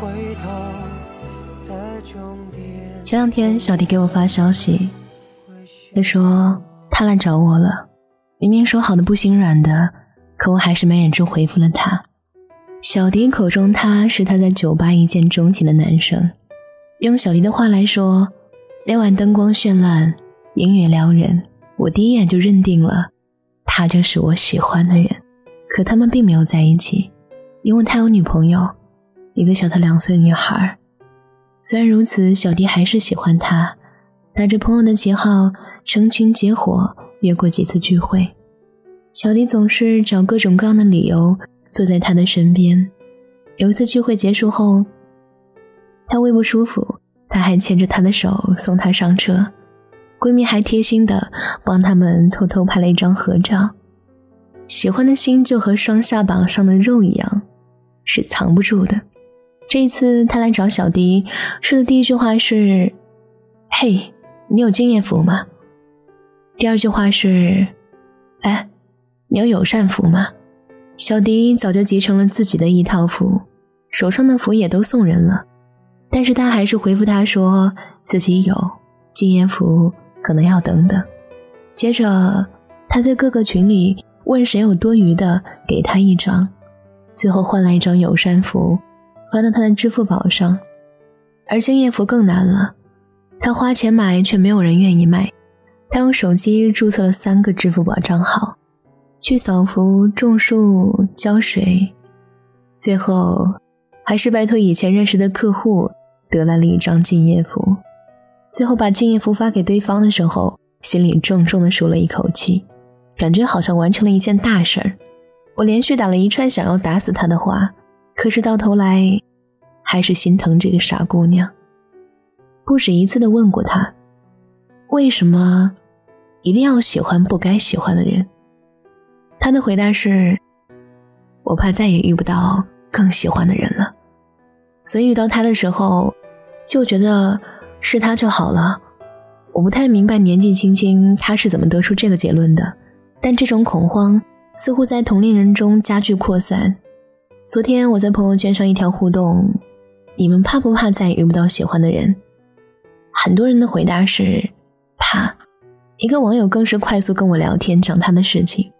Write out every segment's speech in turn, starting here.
回头在终点前两天，小迪给我发消息，他说他来找我了。明明说好的不心软的，可我还是没忍住回复了他。小迪口中他是他在酒吧一见钟情的男生，用小迪的话来说，那晚灯光绚烂，音乐撩人，我第一眼就认定了他就是我喜欢的人。可他们并没有在一起，因为他有女朋友。一个小他两岁的女孩，虽然如此，小迪还是喜欢她，打着朋友的旗号，成群结伙约过几次聚会。小迪总是找各种各样的理由坐在他的身边。有一次聚会结束后，她胃不舒服，他还牵着她的手送她上车，闺蜜还贴心的帮他们偷偷拍了一张合照。喜欢的心就和双下巴上的肉一样，是藏不住的。这一次，他来找小迪，说的第一句话是：“嘿，你有敬业福吗？”第二句话是：“哎，你有友善福吗？”小迪早就集成了自己的一套符，手上的符也都送人了，但是他还是回复他说自己有敬业福，可能要等等。接着，他在各个群里问谁有多余的，给他一张，最后换来一张友善符。发到他的支付宝上，而敬业福更难了，他花钱买却没有人愿意卖。他用手机注册了三个支付宝账号，去扫福、种树、浇水，最后还是拜托以前认识的客户得来了一张敬业福。最后把敬业福发给对方的时候，心里重重的舒了一口气，感觉好像完成了一件大事儿。我连续打了一串想要打死他的话。可是到头来，还是心疼这个傻姑娘。不止一次的问过她，为什么一定要喜欢不该喜欢的人？她的回答是：我怕再也遇不到更喜欢的人了，所以遇到他的时候，就觉得是他就好了。我不太明白年纪轻轻他是怎么得出这个结论的，但这种恐慌似乎在同龄人中加剧扩散。昨天我在朋友圈上一条互动：“你们怕不怕再也遇不到喜欢的人？”很多人的回答是怕。一个网友更是快速跟我聊天，讲他的事情。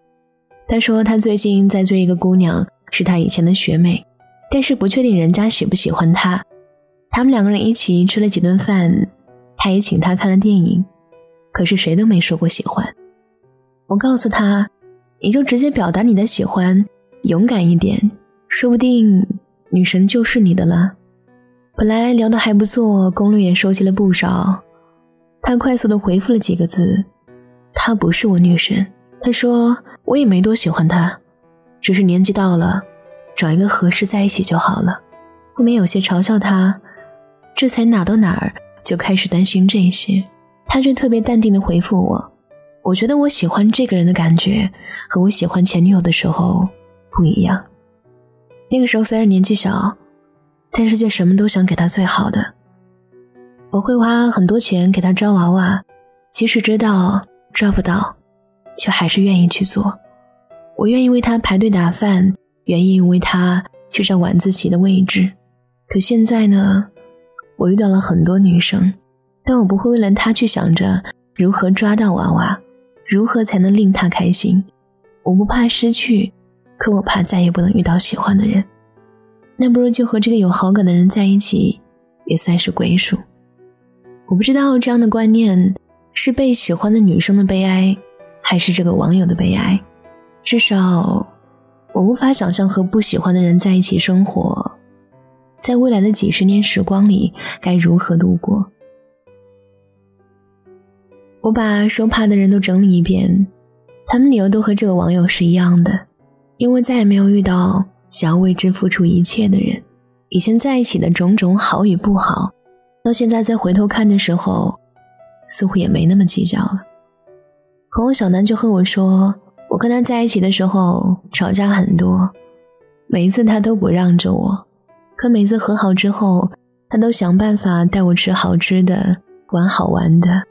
他说他最近在追一个姑娘，是他以前的学妹，但是不确定人家喜不喜欢他。他们两个人一起吃了几顿饭，他也请他看了电影，可是谁都没说过喜欢。我告诉他：“你就直接表达你的喜欢，勇敢一点。”说不定女神就是你的了。本来聊得还不错，攻略也收集了不少。他快速的回复了几个字：“她不是我女神。”他说：“我也没多喜欢她，只是年纪到了，找一个合适在一起就好了。”后面有些嘲笑他，这才哪到哪儿就开始担心这些。他却特别淡定的回复我：“我觉得我喜欢这个人的感觉和我喜欢前女友的时候不一样。”那个时候虽然年纪小，但是却什么都想给他最好的。我会花很多钱给他抓娃娃，即使知道抓不到，却还是愿意去做。我愿意为他排队打饭，愿意为他去占晚自习的位置。可现在呢，我遇到了很多女生，但我不会为了他去想着如何抓到娃娃，如何才能令他开心。我不怕失去。可我怕再也不能遇到喜欢的人，那不如就和这个有好感的人在一起，也算是归属。我不知道这样的观念是被喜欢的女生的悲哀，还是这个网友的悲哀。至少，我无法想象和不喜欢的人在一起生活，在未来的几十年时光里该如何度过。我把说怕的人都整理一遍，他们理由都和这个网友是一样的，因为再也没有遇到想要为之付出一切的人。以前在一起的种种好与不好，到现在再回头看的时候，似乎也没那么计较了。朋友小南就和我说，我跟他在一起的时候吵架很多，每一次他都不让着我，可每次和好之后，他都想办法带我吃好吃的，玩好玩的。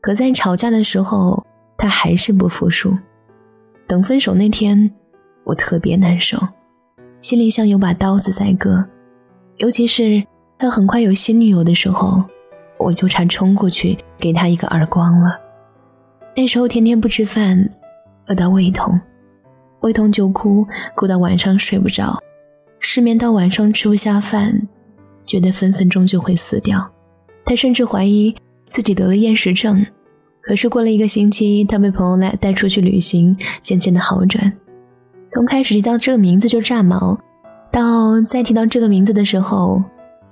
可在吵架的时候，他还是不服输。等分手那天，我特别难受，心里像有把刀子在割。尤其是他很快有新女友的时候，我就差冲过去给他一个耳光了。那时候天天不吃饭，饿到胃痛，胃痛就哭，哭到晚上睡不着，失眠到晚上吃不下饭，觉得分分钟就会死掉。他甚至怀疑自己得了厌食症。可是过了一个星期，他被朋友来带出去旅行，渐渐的好转。从开始提到这个名字就炸毛。到再提到这个名字的时候，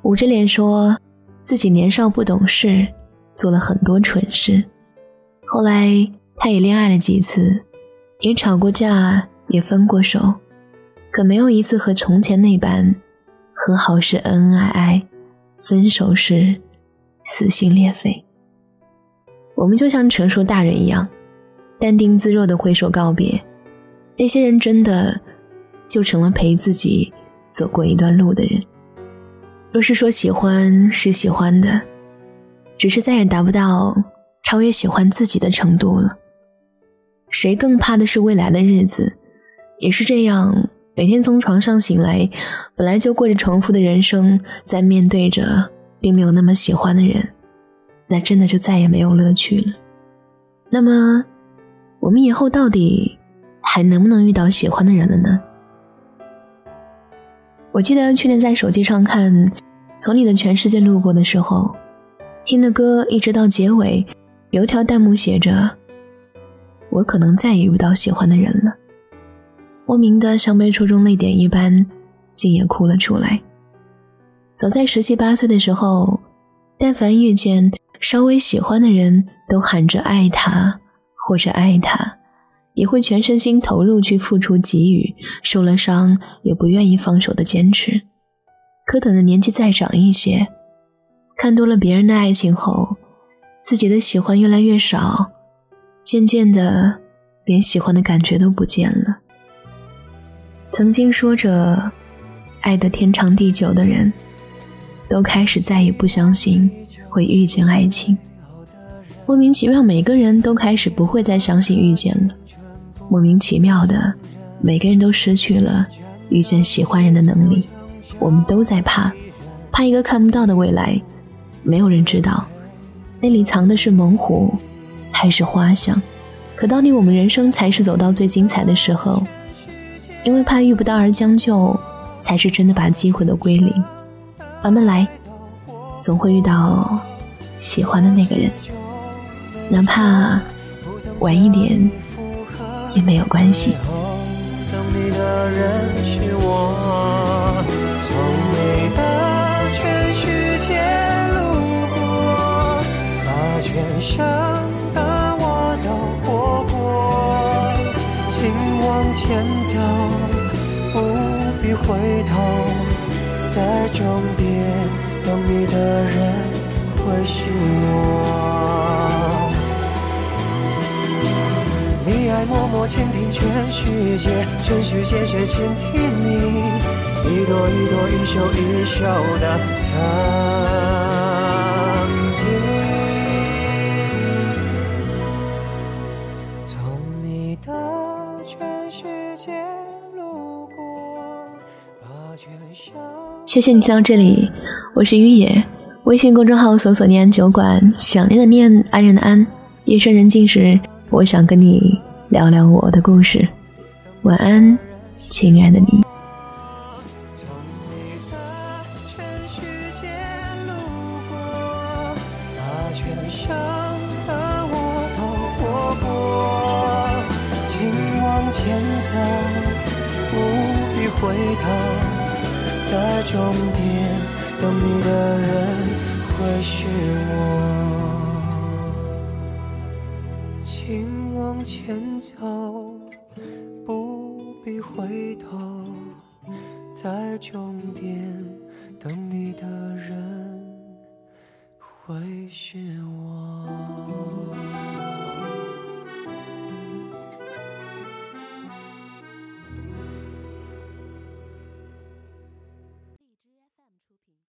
捂着脸说自己年少不懂事，做了很多蠢事。后来他也恋爱了几次，也吵过架，也分过手，可没有一次和从前那般，和好时恩恩爱爱，分手时撕心裂肺。我们就像成熟大人一样，淡定自若的挥手告别。那些人真的就成了陪自己。走过一段路的人，若是说喜欢是喜欢的，只是再也达不到超越喜欢自己的程度了。谁更怕的是未来的日子？也是这样，每天从床上醒来，本来就过着重复的人生，在面对着并没有那么喜欢的人，那真的就再也没有乐趣了。那么，我们以后到底还能不能遇到喜欢的人了呢？我记得去年在手机上看《从你的全世界路过》的时候，听的歌一直到结尾，有一条弹幕写着：“我可能再也遇不到喜欢的人了。”莫名的像被戳中泪点一般，竟也哭了出来。早在十七八岁的时候，但凡遇见稍微喜欢的人，都喊着爱他或者爱他。也会全身心投入去付出给予，受了伤也不愿意放手的坚持。可等着年纪再长一些，看多了别人的爱情后，自己的喜欢越来越少，渐渐的连喜欢的感觉都不见了。曾经说着爱得天长地久的人，都开始再也不相信会遇见爱情。莫名其妙，每个人都开始不会再相信遇见了。莫名其妙的，每个人都失去了遇见喜欢人的能力。我们都在怕，怕一个看不到的未来。没有人知道，那里藏的是猛虎，还是花香。可到底我们人生才是走到最精彩的时候，因为怕遇不到而将就，才是真的把机会都归零。慢慢来，总会遇到喜欢的那个人，哪怕晚一点。也没有关系。等你的人是我，从你的全世界路过，把全盛的我都活过。请往前走，不必回头，在终点等你的人会是我。你爱默默倾听全世界，全世界却倾听你一朵一朵、一袖一袖的曾经。从你的全世界路过，谢谢你听到这里，我是于野，微信公众号搜索“念安酒馆”，想念的念，安人的安，夜深人静时。我想跟你聊聊我的故事。晚安，亲爱的你。全伤的我都活过。请往前走，不必回头，在终点等你的人会是我。前走不必回头在终点等你的人会是我。